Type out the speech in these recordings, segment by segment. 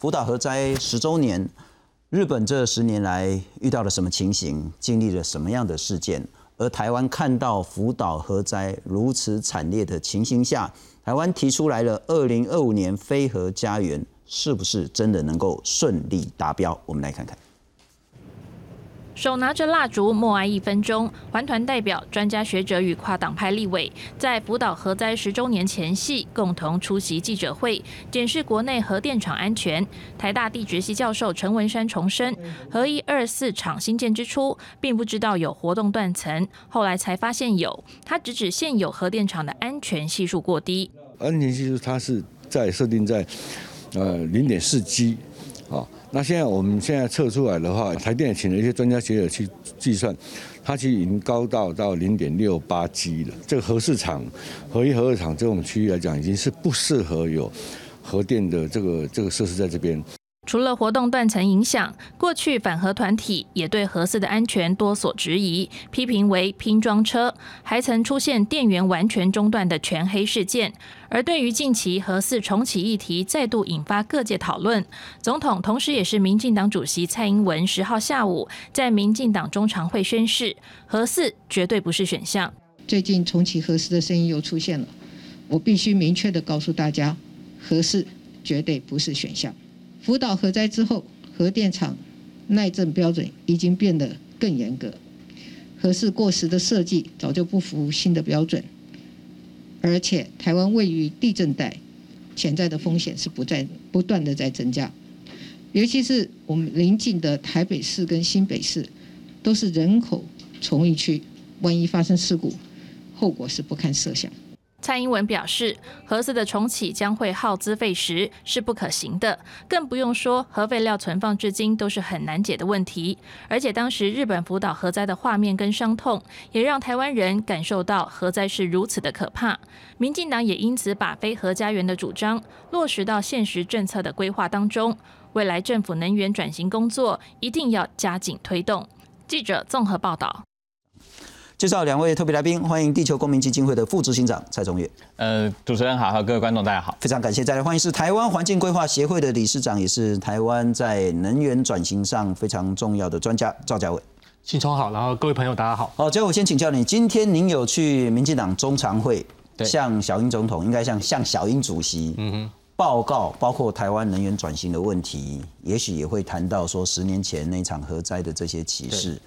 福岛核灾十周年，日本这十年来遇到了什么情形？经历了什么样的事件？而台湾看到福岛核灾如此惨烈的情形下，台湾提出来了二零二五年非核家园，是不是真的能够顺利达标？我们来看看。手拿着蜡烛，默哀一分钟。环团代表、专家学者与跨党派立委，在福岛核灾十周年前夕，共同出席记者会，检视国内核电厂安全。台大地质系教授陈文山重申，核一、二、四厂新建之初，并不知道有活动断层，后来才发现有。他直指现有核电厂的安全系数过低。安全系数它是在设定在呃零点四 G。啊，那现在我们现在测出来的话，台电请了一些专家学者去计算，它其实已经高到到零点六八 G 了。这个核市场、核一、核二厂这种区域来讲，已经是不适合有核电的这个这个设施在这边。除了活动断层影响，过去反核团体也对核四的安全多所质疑，批评为拼装车，还曾出现电源完全中断的全黑事件。而对于近期核四重启议题再度引发各界讨论，总统同时也是民进党主席蔡英文十号下午在民进党中常会宣誓，核四绝对不是选项。最近重启核四的声音又出现了，我必须明确的告诉大家，核四绝对不是选项。福岛核灾之后，核电厂耐震标准已经变得更严格，核四过时的设计早就不符新的标准，而且台湾位于地震带，潜在的风险是不在不断的在增加，尤其是我们邻近的台北市跟新北市，都是人口重疫区，万一发生事故，后果是不堪设想。蔡英文表示，核四的重启将会耗资费时，是不可行的。更不用说核废料存放至今都是很难解的问题。而且当时日本福岛核灾的画面跟伤痛，也让台湾人感受到核灾是如此的可怕。民进党也因此把非核家园的主张落实到现实政策的规划当中。未来政府能源转型工作一定要加紧推动。记者综合报道。介绍两位特别来宾，欢迎地球公民基金会的副执行长蔡中岳。呃，主持人好，和各位观众大家好，非常感谢。再来欢迎是台湾环境规划协会的理事长，也是台湾在能源转型上非常重要的专家赵家伟。新聪好，然后各位朋友大家好。好，家伟先请教你，今天您有去民进党中常会，向小英总统，应该向向小英主席，嗯哼，报告包括台湾能源转型的问题，也许也会谈到说十年前那场核灾的这些启示，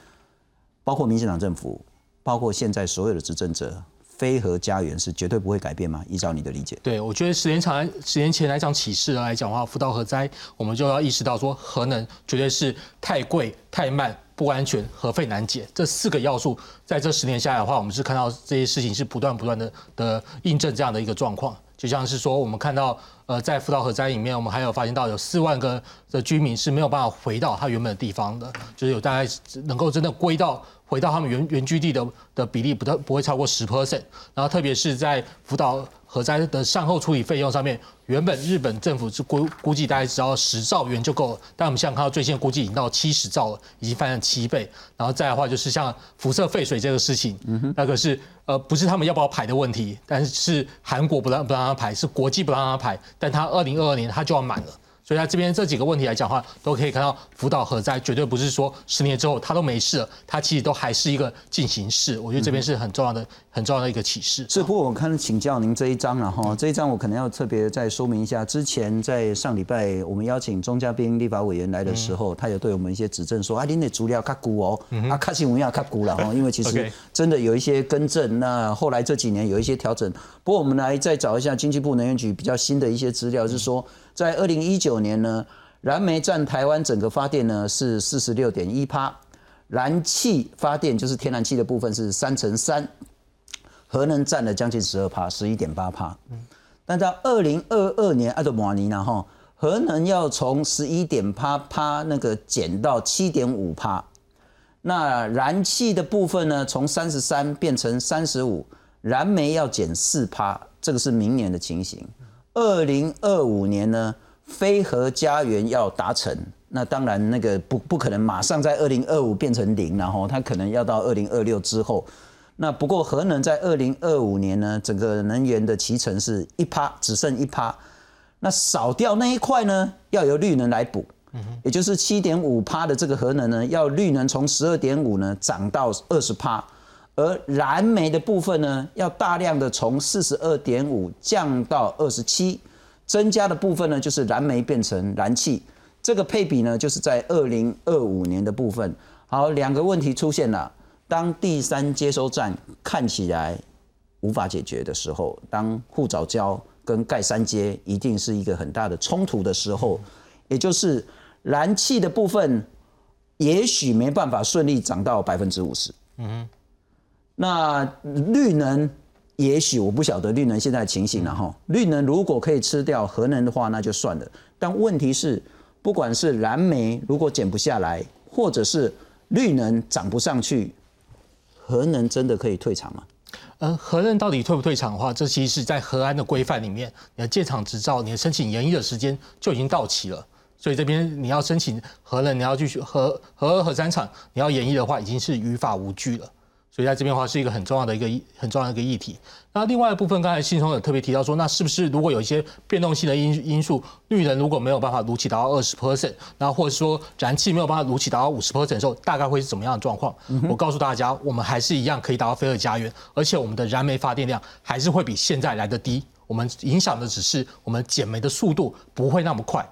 包括民进党政府。包括现在所有的执政者，非核家园是绝对不会改变吗？依照你的理解，对我觉得十年前十年前来讲启示来讲的话，福岛核灾，我们就要意识到说，核能绝对是太贵、太慢、不安全、核废难解这四个要素，在这十年下来的话，我们是看到这些事情是不断不断的的印证这样的一个状况。就像是说，我们看到呃，在福岛核灾里面，我们还有发现到有四万个的居民是没有办法回到他原本的地方的，就是有大概能够真的归到。回到他们原原居地的的比例不不不会超过十 percent，然后特别是在福岛核灾的善后处理费用上面，原本日本政府是估估计大概只要十兆元就够了，但我们现在看到最新的估计已经到七十兆了，已经翻了七倍。然后再的话就是像辐射废水这个事情，那个是呃不是他们要不要排的问题，但是是韩国不让不让他排，是国际不让他排，但他二零二二年他就要满了。所以，他这边这几个问题来讲话，都可以看到福岛核灾绝对不是说十年之后它都没事了，它其实都还是一个进行式。我觉得这边是很重要的、很重要的一个启示。是，不过我看请教您这一章了哈，这一章我可能要特别再说明一下。之前在上礼拜我们邀请钟嘉宾立法委员来的时候，他有对我们一些指正说：“啊，您的资料卡古哦，啊，卡新闻要卡古了哈。”因为其实 真的有一些更正。那后来这几年有一些调整。不过我们来再找一下经济部能源局比较新的一些资料，是说。在二零一九年呢，燃煤占台湾整个发电呢是四十六点一趴，燃气发电就是天然气的部分是三成三，核能占了将近十二趴，十一点八趴。但在二零二二年，阿德马尼呢哈，核能要从十一点八趴那个减到七点五趴，那燃气的部分呢从三十三变成三十五，燃煤要减四趴，这个是明年的情形。二零二五年呢，非核家园要达成，那当然那个不不可能马上在二零二五变成零，然后它可能要到二零二六之后。那不过核能在二零二五年呢，整个能源的提成是一趴，只剩一趴。那少掉那一块呢，要由绿能来补，也就是七点五趴的这个核能呢，要绿能从十二点五呢涨到二十趴，而燃煤的部分呢，要大量的从四十二点五降到二十七，增加的部分呢，就是燃煤变成燃气，这个配比呢，就是在二零二五年的部分。好，两个问题出现了，当第三接收站看起来无法解决的时候，当护早礁跟盖三阶一定是一个很大的冲突的时候，也就是燃气的部分，也许没办法顺利涨到百分之五十。嗯那绿能，也许我不晓得绿能现在的情形了哈。绿能如果可以吃掉核能的话，那就算了。但问题是，不管是燃煤如果减不下来，或者是绿能涨不上去，核能真的可以退场吗？呃，核能到底退不退场的话，这其实是在核安的规范里面，你的建厂执照、你的申请延役的时间就已经到期了。所以这边你要申请核能，你要继续核核二核三厂，你要延役的话，已经是于法无据了。所以在这边的话是一个很重要的一个很重要的一个议题。那另外一部分，刚才信聪有特别提到说，那是不是如果有一些变动性的因因素，绿能如果没有办法如期达到二十 percent，然后或者说燃气没有办法如期达到五十 percent 的时候，大概会是怎么样的状况？我告诉大家，我们还是一样可以达到飞核家园，而且我们的燃煤发电量还是会比现在来的低。我们影响的只是我们减煤的速度不会那么快。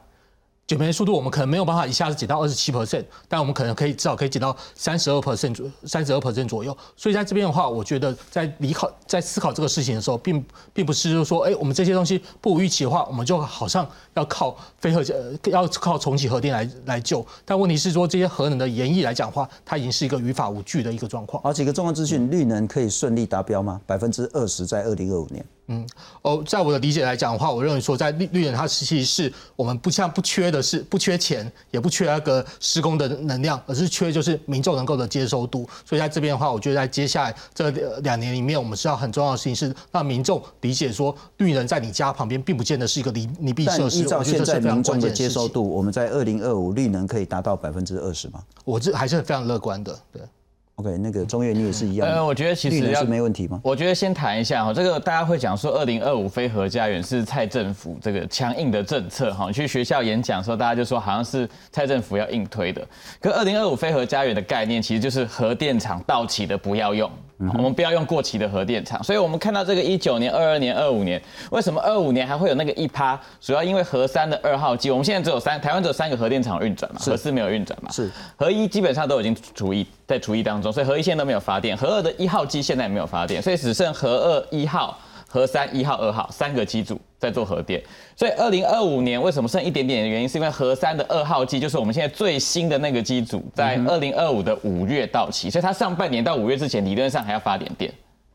减煤速度我们可能没有办法一下子减到二十七 percent，但我们可能可以至少可以减到三十二 percent 左三十二 percent 左右。所以在这边的话，我觉得在理考在思考这个事情的时候，并并不是就说，哎，我们这些东西不如预期的话，我们就好像要靠非核呃要靠重启核电来来救。但问题是说，这些核能的延役来讲的话，它已经是一个于法无据的一个状况。好，几个重要资讯，绿能可以顺利达标吗？百分之二十在二零二五年。嗯，哦，在我的理解来讲的话，我认为说，在绿绿能它其实是我们不像不缺的是不缺钱，也不缺那个施工的能量，而是缺就是民众能够的接受度。所以在这边的话，我觉得在接下来这两年里面，我们是要很重要的事情是让民众理解说，绿能在你家旁边并不见得是一个离你必设施。依照现在民众的接受度，我们在二零二五绿能可以达到百分之二十吗？我这还是非常乐观的，对。OK，那个中越你也是一样。呃，我觉得其实是没问题吗？我觉得先谈一下哈，这个大家会讲说，二零二五非核家园是蔡政府这个强硬的政策哈。去学校演讲的时候，大家就说好像是蔡政府要硬推的。可二零二五非核家园的概念，其实就是核电厂到期的不要用。我们不要用过期的核电厂，所以我们看到这个一九年、二二年、二五年，为什么二五年还会有那个一趴？主要因为核三的二号机，我们现在只有三，台湾只有三个核电厂运转嘛，核四没有运转嘛，是核一基本上都已经除一，在除一当中，所以核一现在都没有发电，核二的一号机现在也没有发电，所以只剩核二一号。核三一号、二号三个机组在做核电，所以二零二五年为什么剩一点点的原因，是因为核三的二号机就是我们现在最新的那个机组，在二零二五的五月到期，所以它上半年到五月之前理论上还要发点电。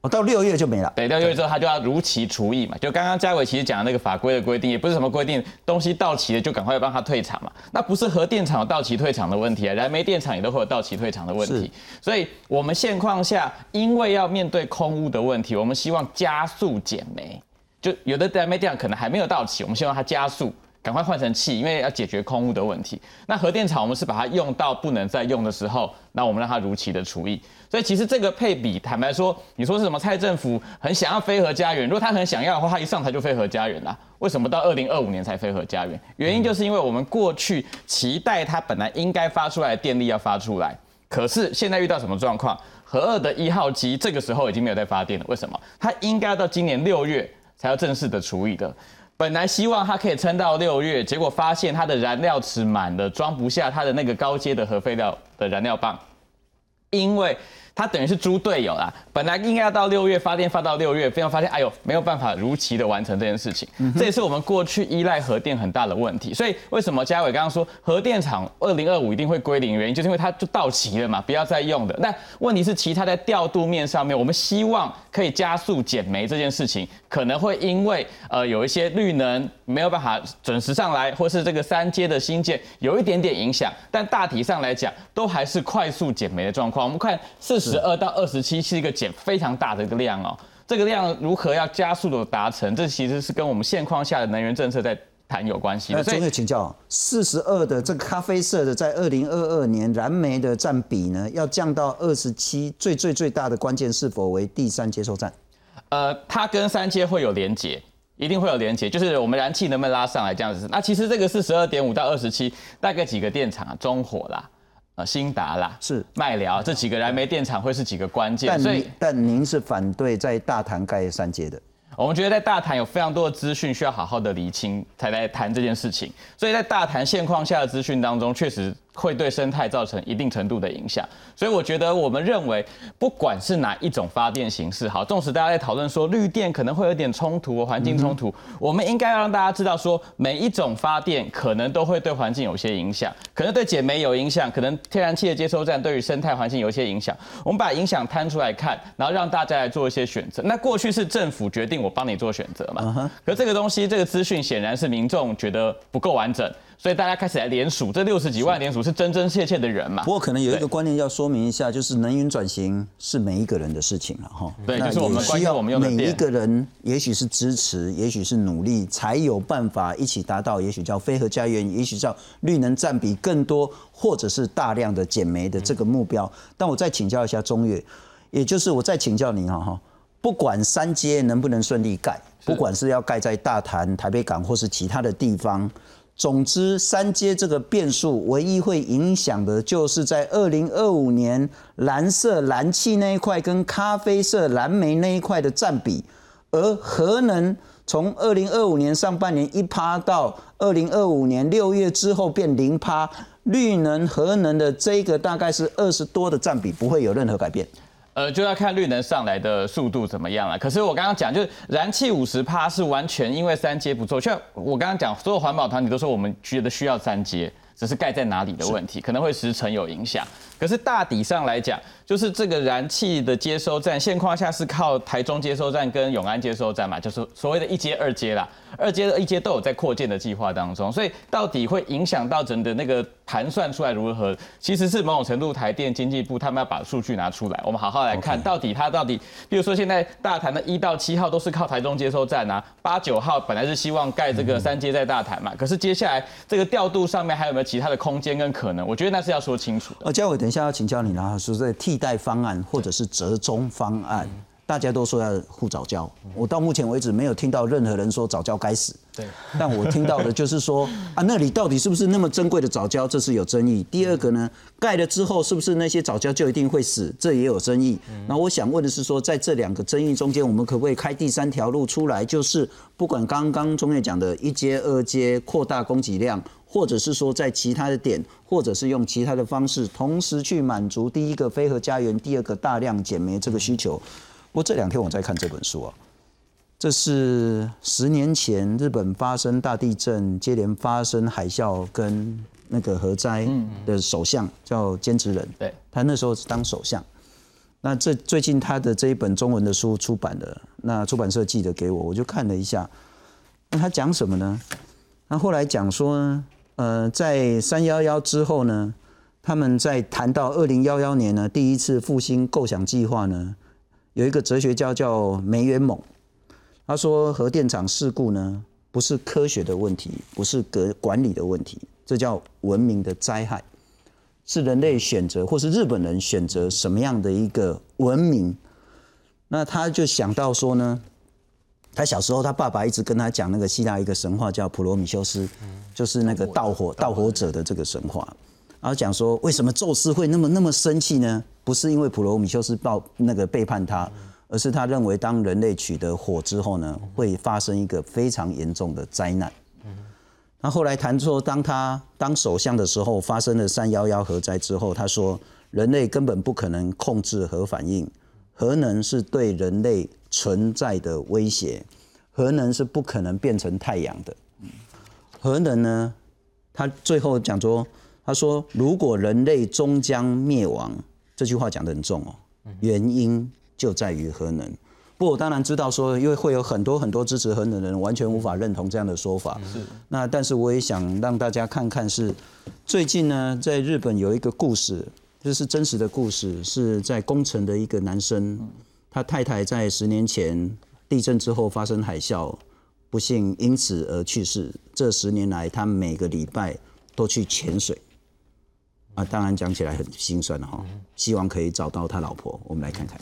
到六月就没了。对，到六月之后他就要如期除役嘛。就刚刚嘉伟其实讲的那个法规的规定，也不是什么规定，东西到期了就赶快帮他退场嘛。那不是核电厂有到期退场的问题啊，燃煤电厂也都会有到期退场的问题。所以我们现况下，因为要面对空屋的问题，我们希望加速减煤。就有的燃煤电厂可能还没有到期，我们希望它加速。赶快换成气，因为要解决空污的问题。那核电厂我们是把它用到不能再用的时候，那我们让它如期的除役。所以其实这个配比，坦白说，你说是什么？蔡政府很想要飞核家园，如果他很想要的话，他一上台就飞核家园啦。为什么到二零二五年才飞核家园？原因就是因为我们过去期待它本来应该发出来的电力要发出来，可是现在遇到什么状况？核二的一号机这个时候已经没有在发电了。为什么？它应该到今年六月才要正式的除役的。本来希望它可以撑到六月，结果发现它的燃料池满了，装不下它的那个高阶的核废料的燃料棒，因为。他等于是猪队友啦，本来应该要到六月发电发到六月，非常发现哎呦没有办法如期的完成这件事情，这也是我们过去依赖核电很大的问题。所以为什么嘉伟刚刚说核电厂二零二五一定会归零，原因就是因为它就到期了嘛，不要再用的。那问题是其他在调度面上面，我们希望可以加速减煤这件事情，可能会因为呃有一些绿能没有办法准时上来，或是这个三阶的新建有一点点影响，但大体上来讲都还是快速减煤的状况。我们看四。十二到二十七是一个减非常大的一个量哦，这个量如何要加速的达成？这其实是跟我们现况下的能源政策在谈有关系。那总有请教，四十二的这个咖啡色的，在二零二二年燃煤的占比呢，要降到二十七，最最最大的关键是否为第三接收站？呃，它跟三阶会有连接。一定会有连接，就是我们燃气能不能拉上来这样子。那其实这个是十二点五到二十七，大概几个电厂啊？中火啦，呃，新达啦，是麦寮这几个燃煤电厂会是几个关键。但您但您是反对在大潭盖三阶的？我们觉得在大潭有非常多的资讯需要好好的厘清，才来谈这件事情。所以在大潭现况下的资讯当中，确实。会对生态造成一定程度的影响，所以我觉得我们认为，不管是哪一种发电形式，好，纵使大家在讨论说绿电可能会有点冲突、环境冲突，我们应该要让大家知道说，每一种发电可能都会对环境有些影响，可能对减煤有影响，可能天然气的接收站对于生态环境有一些影响。我们把影响摊出来看，然后让大家来做一些选择。那过去是政府决定我帮你做选择嘛？可这个东西，这个资讯显然是民众觉得不够完整。所以大家开始来联署，这六十几万联署是真真切切的人嘛？不过可能有一个观念要说明一下，就是能源转型是每一个人的事情了哈。对，就是我们需要我们用每一个人，也许是支持，也许是努力，才有办法一起达到，也许叫非核家园，也许叫绿能占比更多，或者是大量的减煤的这个目标。但我再请教一下中越，也就是我再请教您哈哈，不管三阶能不能顺利盖，不管是要盖在大潭、台北港或是其他的地方。总之，三阶这个变数，唯一会影响的，就是在二零二五年蓝色燃气那一块跟咖啡色蓝莓那一块的占比。而核能从二零二五年上半年一趴到二零二五年六月之后变零趴，绿能核能的这个大概是二十多的占比，不会有任何改变。呃，就要看绿能上来的速度怎么样了。可是我刚刚讲，就是燃气五十趴是完全因为三阶不做。像我刚刚讲，所有环保团体都说我们觉得需要三阶，只是盖在哪里的问题，可能会时程有影响。可是大底上来讲，就是这个燃气的接收站，现况下是靠台中接收站跟永安接收站嘛，就是所谓的一阶、二阶啦。二阶的一阶都有在扩建的计划当中，所以到底会影响到整的那个盘算出来如何？其实是某种程度台电经济部他们要把数据拿出来，我们好好来看到底它到底，比如说现在大潭的一到七号都是靠台中接收站啊，八九号本来是希望盖这个三阶在大潭嘛，可是接下来这个调度上面还有没有其他的空间跟可能？我觉得那是要说清楚的。呃，嘉伟，等一下要请教你啦，说在替代方案或者是折中方案。大家都说要护早教，我到目前为止没有听到任何人说早教该死。对，但我听到的就是说 啊，那里到底是不是那么珍贵的早教，这是有争议。第二个呢，盖了之后是不是那些早教就一定会死，这也有争议。那我想问的是说，在这两个争议中间，我们可不可以开第三条路出来？就是不管刚刚中院讲的一阶、二阶扩大供给量，或者是说在其他的点，或者是用其他的方式，同时去满足第一个飞核家园，第二个大量减煤这个需求。不过这两天我在看这本书啊，这是十年前日本发生大地震，接连发生海啸跟那个核灾的首相叫菅直人，对，他那时候是当首相。那这最近他的这一本中文的书出版了，那出版社寄的给我，我就看了一下。那他讲什么呢？那后来讲说，呃，在三幺幺之后呢，他们在谈到二零幺幺年呢，第一次复兴构想计划呢。有一个哲学家叫梅元猛，他说核电厂事故呢不是科学的问题，不是格管理的问题，这叫文明的灾害，是人类选择或是日本人选择什么样的一个文明。那他就想到说呢，他小时候他爸爸一直跟他讲那个希腊一个神话叫普罗米修斯，就是那个盗火盗火者的这个神话。然后讲说，为什么宙斯会那么那么生气呢？不是因为普罗米修斯报那个背叛他，而是他认为当人类取得火之后呢，会发生一个非常严重的灾难。那后来谈说，当他当首相的时候，发生了三幺幺核灾之后，他说人类根本不可能控制核反应，核能是对人类存在的威胁，核能是不可能变成太阳的。核能呢，他最后讲说。他说：“如果人类终将灭亡，这句话讲得很重哦。原因就在于核能。不，我当然知道说，因为会有很多很多支持核能的人完全无法认同这样的说法。是。那但是我也想让大家看看，是最近呢，在日本有一个故事，这是真实的故事，是在工程的一个男生，他太太在十年前地震之后发生海啸，不幸因此而去世。这十年来，他每个礼拜都去潜水。”啊，当然讲起来很心酸哈，希望可以找到他老婆。我们来看看。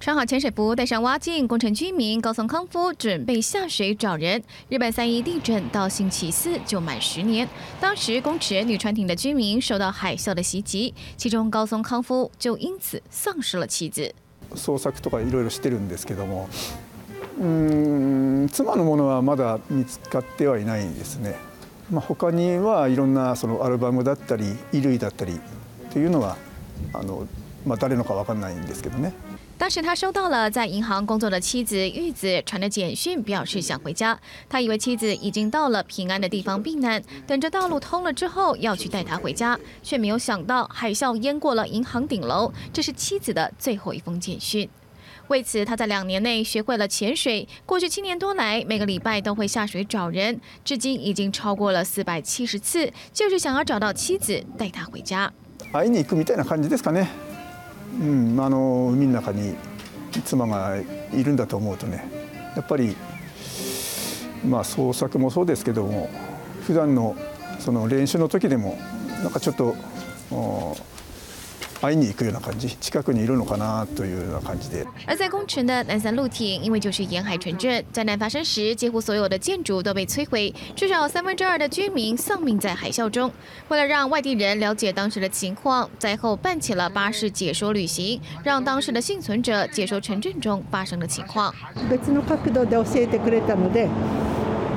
穿好潜水服，戴上蛙镜，工程居民高松康夫准备下水找人。日本三一地震到星期四就满十年，当时公池女船艇的居民受到海啸的袭击，其中高松康夫就因此丧失了妻子。捜索とかいろいろしてるんですけども、うん妻のものはまだ見つかってはいないですね。まあ他にはいろんなそのアルバムだったり衣類だったりというのはあの まあ誰のかわかんないんですけどね。当时他收到了在银行工作的妻子玉子传的简讯，表示想回家。他以为妻子已经到了平安的地方避难，等着道路通了之后要去带他回家，却没有想到海啸淹过了银行顶楼。这是妻子的最后一封简讯。为此，他在两年内学会了潜水。过去七年多来，每个礼拜都会下水找人，至今已经超过了四百七十次，就是想要找到妻子，带她回家。会いに行くみたいな感じですかね。 うんあの海の中に妻がいるんだと思うとねやっぱりまあ創作もそうですけども普段のその練習の時でもなんかちょっと会いに行くような感じ近くにいるのかなというような感じで。而在工程的南三陆町，因为就是沿海城镇，灾难发生时，几乎所有的建筑都被摧毁，至少三分之二的居民丧命在海啸中。为了让外地人了解当时的情况，灾后办起了巴士解说旅行，让当时的幸存者解说城镇中发生的情况。別の角度で教えてくれたので。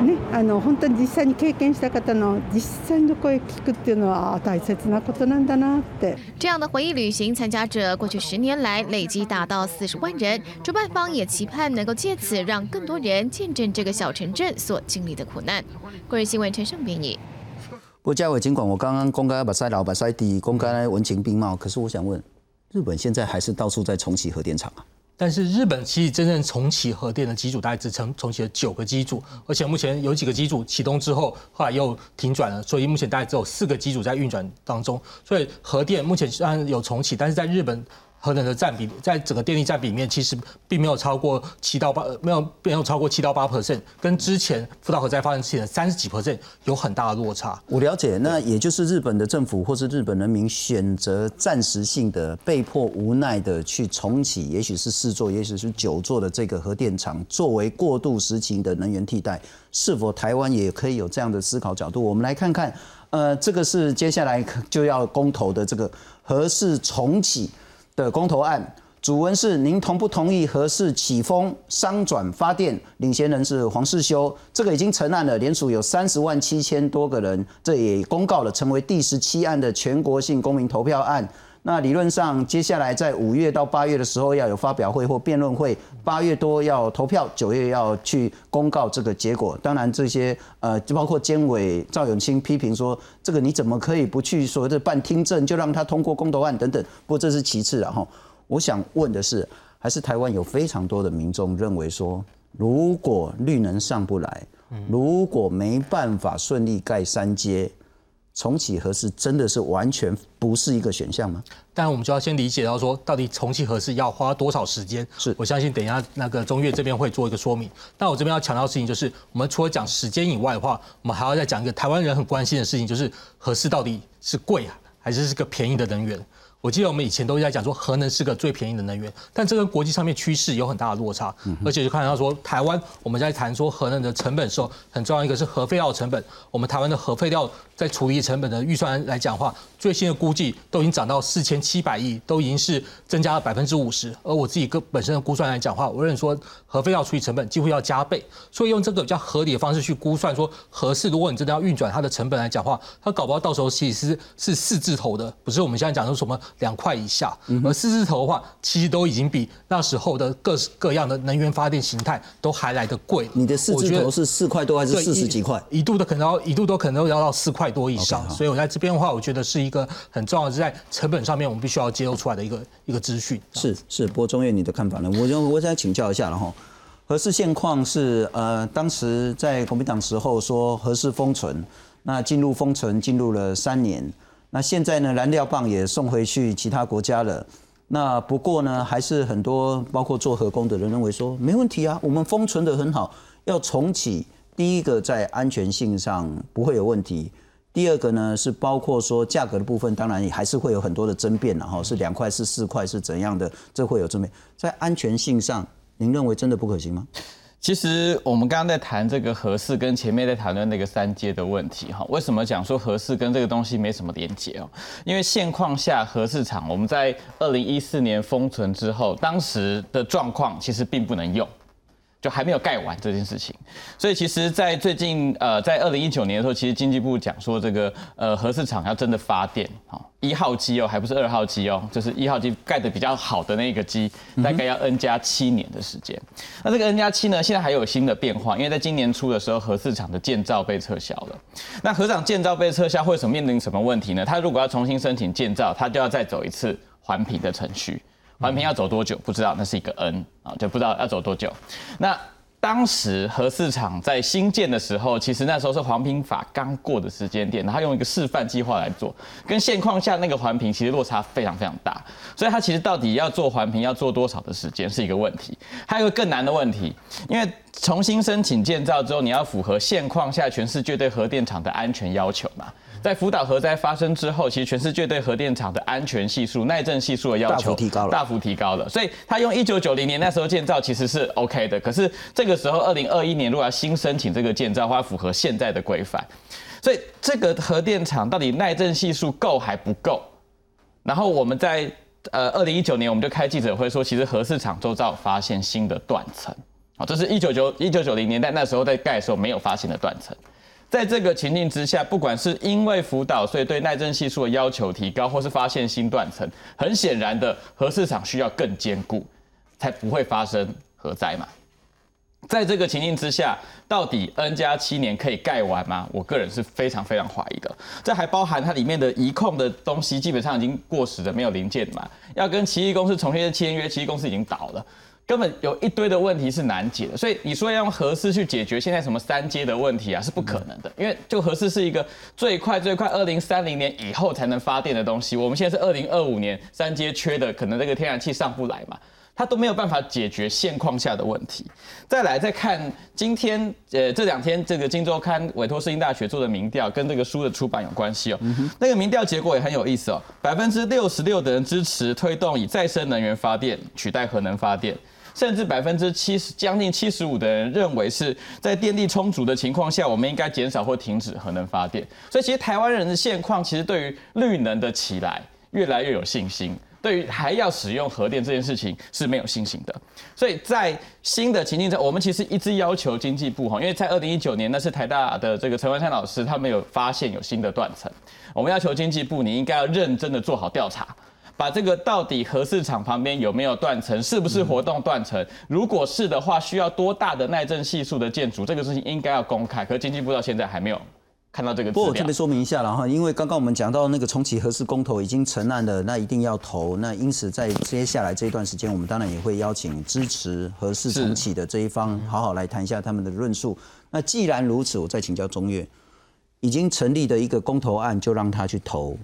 ね、あの本当に実際に経験した方の実際の声聞くっていうのは大切なことなんだなって。这样的回忆旅行参加者，过去十年来累计达到四十万人。主办方也期盼能够借此让更多人见证这个小城镇所经历的苦难。个人新闻陈胜编译。不过嘉伟，尽管我刚刚公开把塞老把塞低，公开文情并茂，可是我想问，日本现在还是到处在重启核电厂啊？ 但是日本其实真正重启核电的机组大概只重重启了九个机组，而且目前有几个机组启动之后，后来又停转了，所以目前大概只有四个机组在运转当中。所以核电目前虽然有重启，但是在日本。核能的占比在整个电力占比里面，其实并没有超过七到八，没有没有超过七到八 percent，跟之前福岛核灾发生前的三十几 percent 有很大的落差。我了解，那也就是日本的政府或是日本人民选择暂时性的、被迫无奈的去重启，也许是四座，也许是九座的这个核电厂，作为过渡时期的能源替代，是否台湾也可以有这样的思考角度？我们来看看，呃，这个是接下来就要公投的这个核四重启。的公投案主文是：您同不同意核四起风商转发电？领衔人是黄世修，这个已经成案了，联署有三十万七千多个人，这也公告了，成为第十七案的全国性公民投票案。那理论上，接下来在五月到八月的时候要有发表会或辩论会，八月多要投票，九月要去公告这个结果。当然，这些呃，就包括监委赵永清批评说，这个你怎么可以不去所谓的办听证，就让他通过公投案等等。不过这是其次，然后我想问的是，还是台湾有非常多的民众认为说，如果绿能上不来，如果没办法顺利盖三阶。重启核适真的是完全不是一个选项吗？但我们就要先理解到说，到底重启核适要花多少时间？是我相信等一下那个中越这边会做一个说明。但我这边要强调的事情就是，我们除了讲时间以外的话，我们还要再讲一个台湾人很关心的事情，就是核适到底是贵啊，还是是个便宜的能源？我记得我们以前都在讲说核能是个最便宜的能源，但这跟国际上面趋势有很大的落差，而且就看到说台湾我们在谈说核能的成本时候，很重要一个是核废料成本，我们台湾的核废料在处理成本的预算来讲话，最新的估计都已经涨到四千七百亿，都已经是增加了百分之五十。而我自己个本身的估算来讲话，我认为说核废料处理成本几乎要加倍，所以用这个比较合理的方式去估算说合适，如果你真的要运转它的成本来讲话，它搞不好到时候其实是四字头的，不是我们现在讲说什么。两块以下，而四字头的话，其实都已经比那时候的各式各样的能源发电形态都还来得贵。你的四字头是四块多还是四十几块？一度的可能要一度都可能要到四块多以上。所以我在这边的话，我觉得是一个很重要的是在成本上面，我们必须要揭露出来的一个一个资讯。是是，不过中院你的看法呢？我就我想请教一下了哈。核四现况是呃，当时在国民党时候说核四封存，那进入封存进入了三年。那现在呢？燃料棒也送回去其他国家了。那不过呢，还是很多包括做核工的人认为说没问题啊，我们封存的很好，要重启。第一个在安全性上不会有问题，第二个呢是包括说价格的部分，当然也还是会有很多的争辩然后是两块是四块是怎样的，这会有争辩。在安全性上，您认为真的不可行吗？其实我们刚刚在谈这个合适，跟前面在谈论那个三阶的问题哈，为什么讲说合适跟这个东西没什么连接哦？因为现况下核市场，我们在二零一四年封存之后，当时的状况其实并不能用。就还没有盖完这件事情，所以其实，在最近呃，在二零一九年的时候，其实经济部讲说这个呃核市场要真的发电，哦，一号机哦，还不是二号机哦，就是一号机盖的比较好的那个机，大概要 N 加七年的时间。那这个 N 加七呢，现在还有新的变化，因为在今年初的时候，核市场的建造被撤销了。那核厂建造被撤销，会什么面临什么问题呢？他如果要重新申请建造，他就要再走一次环评的程序。环评要走多久？不知道，那是一个 N 啊，就不知道要走多久。那当时核市场在新建的时候，其实那时候是环评法刚过的时间点，然后用一个示范计划来做，跟现况下那个环评其实落差非常非常大。所以它其实到底要做环评要做多少的时间是一个问题。还有一个更难的问题，因为重新申请建造之后，你要符合现况下全世界对核电厂的安全要求嘛。在福岛核灾发生之后，其实全世界对核电厂的安全系数、耐震系数的要求大幅提高了，大幅提高了。所以它用一九九零年那时候建造其实是 OK 的，可是这个时候二零二一年如果要新申请这个建造，话符合现在的规范。所以这个核电厂到底耐震系数够还不够？然后我们在呃二零一九年我们就开记者会说，其实核市场周遭发现新的断层，好，这是一九九一九九零年代那时候在盖的时候没有发现的断层。在这个情境之下，不管是因为福岛，所以对耐震系数的要求提高，或是发现新断层，很显然的，核市场需要更坚固，才不会发生核灾嘛。在这个情境之下，到底 N 加七年可以盖完吗？我个人是非常非常怀疑的。这还包含它里面的移控的东西，基本上已经过时的，没有零件嘛。要跟奇异公司重新签约，奇异公司已经倒了。根本有一堆的问题是难解的，所以你说要用核四去解决现在什么三阶的问题啊，是不可能的。因为就核四是一个最快最快二零三零年以后才能发电的东西，我们现在是二零二五年三阶缺的，可能这个天然气上不来嘛，它都没有办法解决现况下的问题。再来再看今天呃这两天这个《金周刊》委托世新大学做的民调，跟这个书的出版有关系哦。那个民调结果也很有意思哦，百分之六十六的人支持推动以再生能源发电取代核能发电。甚至百分之七十，将近七十五的人认为是在电力充足的情况下，我们应该减少或停止核能发电。所以，其实台湾人的现况，其实对于绿能的起来越来越有信心，对于还要使用核电这件事情是没有信心的。所以在新的情境下，我们其实一直要求经济部哈，因为在二零一九年，那是台大的这个陈文山老师他们有发现有新的断层，我们要求经济部你应该要认真的做好调查。把这个到底核市场旁边有没有断层，是不是活动断层？如果是的话，需要多大的耐震系数的建筑？这个事情应该要公开。可经济部到现在还没有看到这个不过我特别说明一下了哈，因为刚刚我们讲到那个重启核四公投已经成案了，那一定要投。那因此在接下来这一段时间，我们当然也会邀请支持核四重启的这一方，好好来谈一下他们的论述。那既然如此，我再请教中岳，已经成立的一个公投案，就让他去投。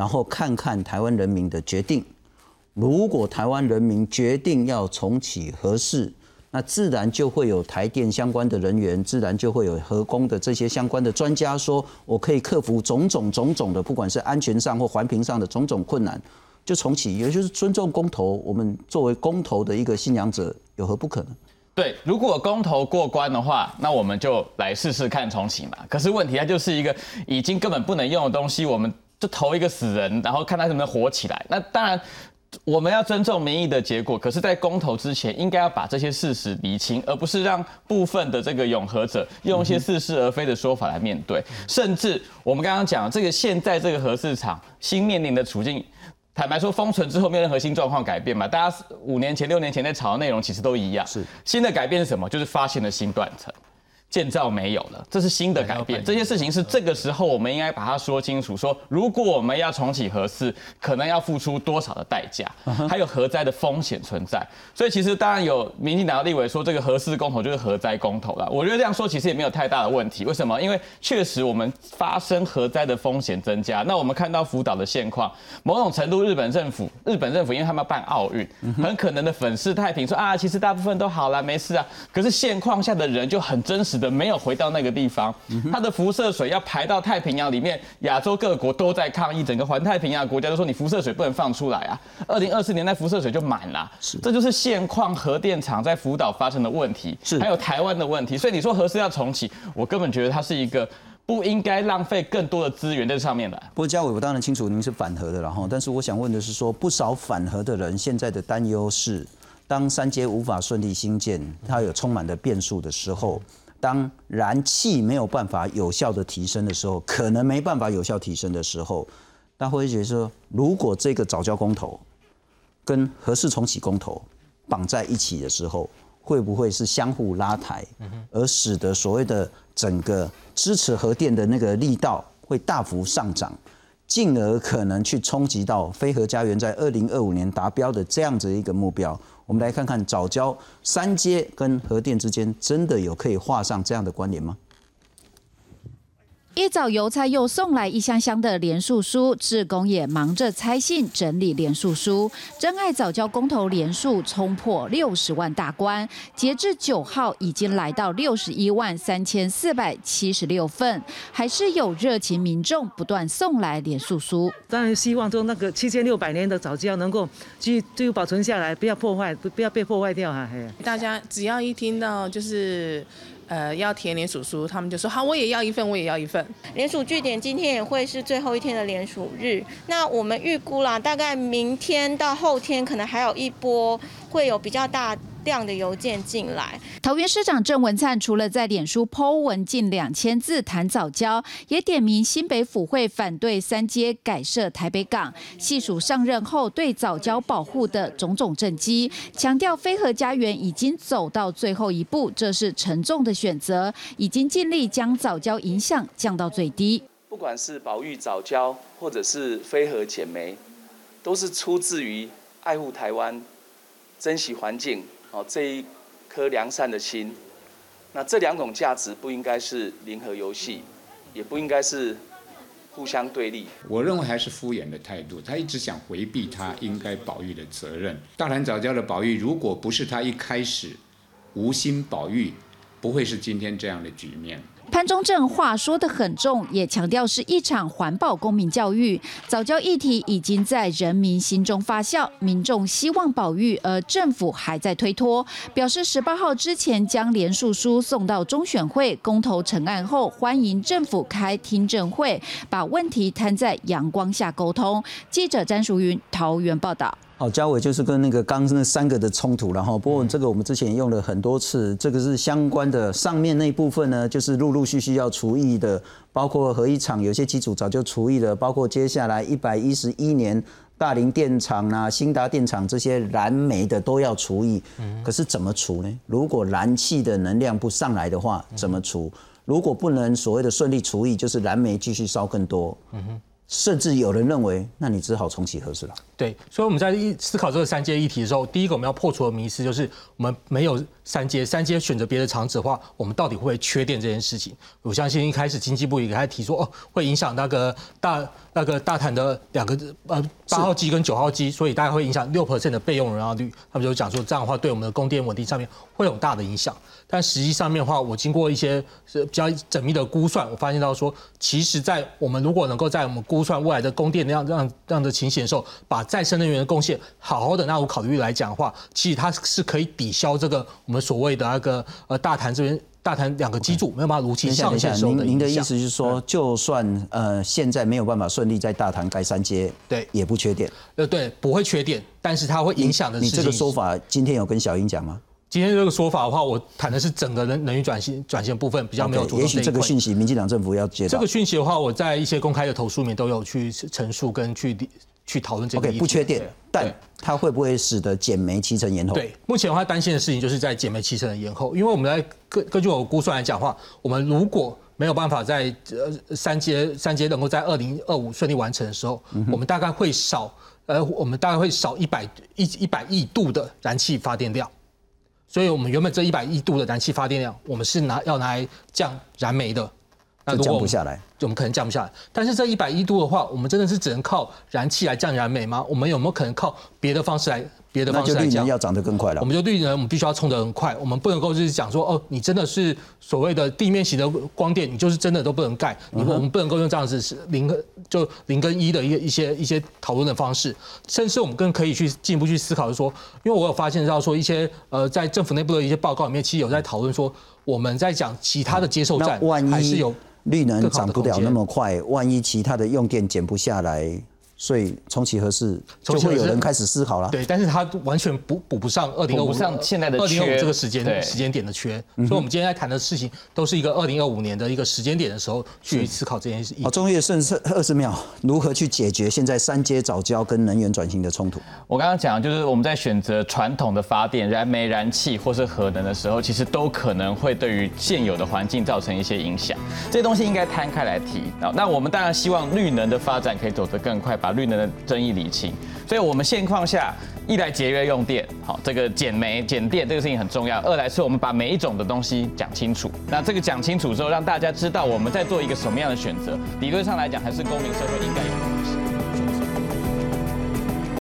然后看看台湾人民的决定。如果台湾人民决定要重启核试，那自然就会有台电相关的人员，自然就会有核工的这些相关的专家说，我可以克服种种种种的，不管是安全上或环评上的种种困难，就重启，也就是尊重公投。我们作为公投的一个信仰者，有何不可能？对，如果公投过关的话，那我们就来试试看重启嘛。可是问题它就是一个已经根本不能用的东西，我们。就投一个死人，然后看他能不能活起来。那当然，我们要尊重民意的结果。可是，在公投之前，应该要把这些事实厘清，而不是让部分的这个永和者用一些似是而非的说法来面对。甚至我们刚刚讲这个现在这个核市场新面临的处境，坦白说，封存之后没有任何新状况改变嘛？大家五年前、六年前在炒的内容其实都一样。是新的改变是什么？就是发现了新断层。建造没有了，这是新的改变。这些事情是这个时候我们应该把它说清楚。说如果我们要重启核四，可能要付出多少的代价，还有核灾的风险存在。所以其实当然有民进党的立委说这个核四公投就是核灾公投了。我觉得这样说其实也没有太大的问题。为什么？因为确实我们发生核灾的风险增加。那我们看到福岛的现况，某种程度日本政府，日本政府因为他们要办奥运，很可能的粉饰太平，说啊其实大部分都好了，没事啊。可是现况下的人就很真实。的没有回到那个地方，它的辐射水要排到太平洋里面，亚洲各国都在抗议，整个环太平洋国家都说你辐射水不能放出来啊。二零二四年那辐射水就满了，是这就是现况核电厂在福岛发生的问题，是还有台湾的问题。所以你说核四要重启，我根本觉得它是一个。不应该浪费更多的资源在上面的。不过嘉伟，我当然清楚您是反核的，然后，但是我想问的是，说不少反核的人现在的担忧是，当三阶无法顺利兴建，它有充满的变数的时候，当燃气没有办法有效的提升的时候，可能没办法有效提升的时候，大会觉得说，如果这个早教公投跟核四重启公投绑在一起的时候，会不会是相互拉抬，而使得所谓的？整个支持核电的那个力道会大幅上涨，进而可能去冲击到飞核家园在二零二五年达标的这样子一个目标。我们来看看早教三阶跟核电之间真的有可以画上这样的关联吗？一早邮差又送来一箱箱的连署书，志工也忙着拆信整理连署书。真爱早教公投连署冲破六十万大关，截至九号已经来到六十一万三千四百七十六份，还是有热情民众不断送来连署书。当然希望说那个七千六百年的早教能够继继续保存下来，不要破坏，不不要被破坏掉哈。大家只要一听到就是。呃，要填联署书，他们就说好，我也要一份，我也要一份。联署据点今天也会是最后一天的联署日，那我们预估啦，大概明天到后天可能还有一波会有比较大。量的邮件进来。桃园市长郑文灿除了在脸书 Po 文近两千字谈早教，也点名新北府会反对三阶改设台北港，细数上任后对早教保护的种种政绩，强调飞鹤家园已经走到最后一步，这是沉重的选择，已经尽力将早教影响降到最低。不管是保育早教，或者是飞鹤减煤，都是出自于爱护台湾、珍惜环境。哦，这一颗良善的心，那这两种价值不应该是零和游戏，也不应该是互相对立。我认为还是敷衍的态度，他一直想回避他应该保育的责任。大潭早教的保育，如果不是他一开始无心保育，不会是今天这样的局面。潘中正话说得很重，也强调是一场环保公民教育。早教议题已经在人民心中发酵，民众希望保育，而政府还在推脱。表示十八号之前将连署书送到中选会公投成案后，欢迎政府开听证会，把问题摊在阳光下沟通。记者詹淑云桃园报道。好，嘉伟就是跟那个刚那三个的冲突，然后不过这个我们之前用了很多次，这个是相关的。上面那部分呢，就是陆陆续续要除役的，包括核一厂有些机组早就除役了，包括接下来一百一十一年大林电厂啊、新达电厂这些燃煤的都要除役。嗯。可是怎么除呢？如果燃气的能量不上来的话，怎么除？如果不能所谓的顺利除役，就是燃煤继续烧更多。嗯哼。甚至有人认为，那你只好重启核试了。对，所以我们在一思考这个三阶议题的时候，第一个我们要破除的迷思就是，我们没有三阶，三阶选择别的厂址的话，我们到底会不会缺电这件事情？我相信一开始经济部也开始提说，哦，会影响那个大那个大潭的两个呃八号机跟九号机，所以大概会影响六 percent 的备用容量率。他们就讲说，这样的话对我们的供电稳定上面会有大的影响。但实际上面的话，我经过一些是比较缜密的估算，我发现到说，其实，在我们如果能够在我们估算未来的供电那样这样样的情形的时候，把再生能源的贡献好好的纳入考虑来讲的话，其实它是可以抵消这个我们所谓的那个呃大潭这边大潭两个基柱没有办法如期上线时候的您的意思是说，就算呃现在没有办法顺利在大潭盖三阶，对，也不缺电。呃，对，不会缺电，但是它会影响的。你这个说法今天有跟小英讲吗？今天这个说法的话，我谈的是整个能能源转型转型部分比较没有。也许这个讯息，民进党政府要接到这个讯息的话，我在一些公开的投诉里面都有去陈述跟去去讨论这个。OK，不缺电，但它会不会使得减煤期程延后？对，目前的话担心的事情就是在减煤期程的延后，因为我们来根根据我估算来讲话，我们如果没有办法在呃三阶三阶能够在二零二五顺利完成的时候，我们大概会少呃我们大概会少一百一一百亿度的燃气发电量。所以，我们原本这一百亿度的燃气发电量，我们是拿要拿来降燃煤的。就那如果降不下来。我们可能降不下来。但是这一百一度的话，我们真的是只能靠燃气来降燃煤吗？我们有没有可能靠别的方式来别的方式来降？要涨得更快了我。们就绿能，我们必须要冲得很快，我们不能够就是讲说哦，你真的是所谓的地面型的光电，你就是真的都不能盖，我们不能够用这样子是零跟就零跟一的一个一些一些讨论的方式，甚至我们更可以去进一步去思考，就是说，因为我有发现到说一些呃在政府内部的一些报告里面，其实有在讨论说我们在讲其他的接受站还是有绿能更好涨不了那么快，万一其他的用电减不下来，所以重启合适就会有人开始思考了。对，但是它完全补补不上二零二五上现在的二零二五这个时间时间点的缺，所以我们今天在谈的事情都是一个二零二五年的一个时间点的时候去思考这件事。好，中叶剩剩二十秒，如何去解决现在三阶早教跟能源转型的冲突？我刚刚讲，就是我们在选择传统的发电、燃煤、燃气或是核能的时候，其实都可能会对于现有的环境造成一些影响。这些东西应该摊开来提啊。那我们当然希望绿能的发展可以走得更快，把绿能的争议理清。所以我们现况下，一来节约用电，好，这个减煤减电这个事情很重要；二来是我们把每一种的东西讲清楚。那这个讲清楚之后，让大家知道我们在做一个什么样的选择，理论上来讲，还是公民社会应该有的东西。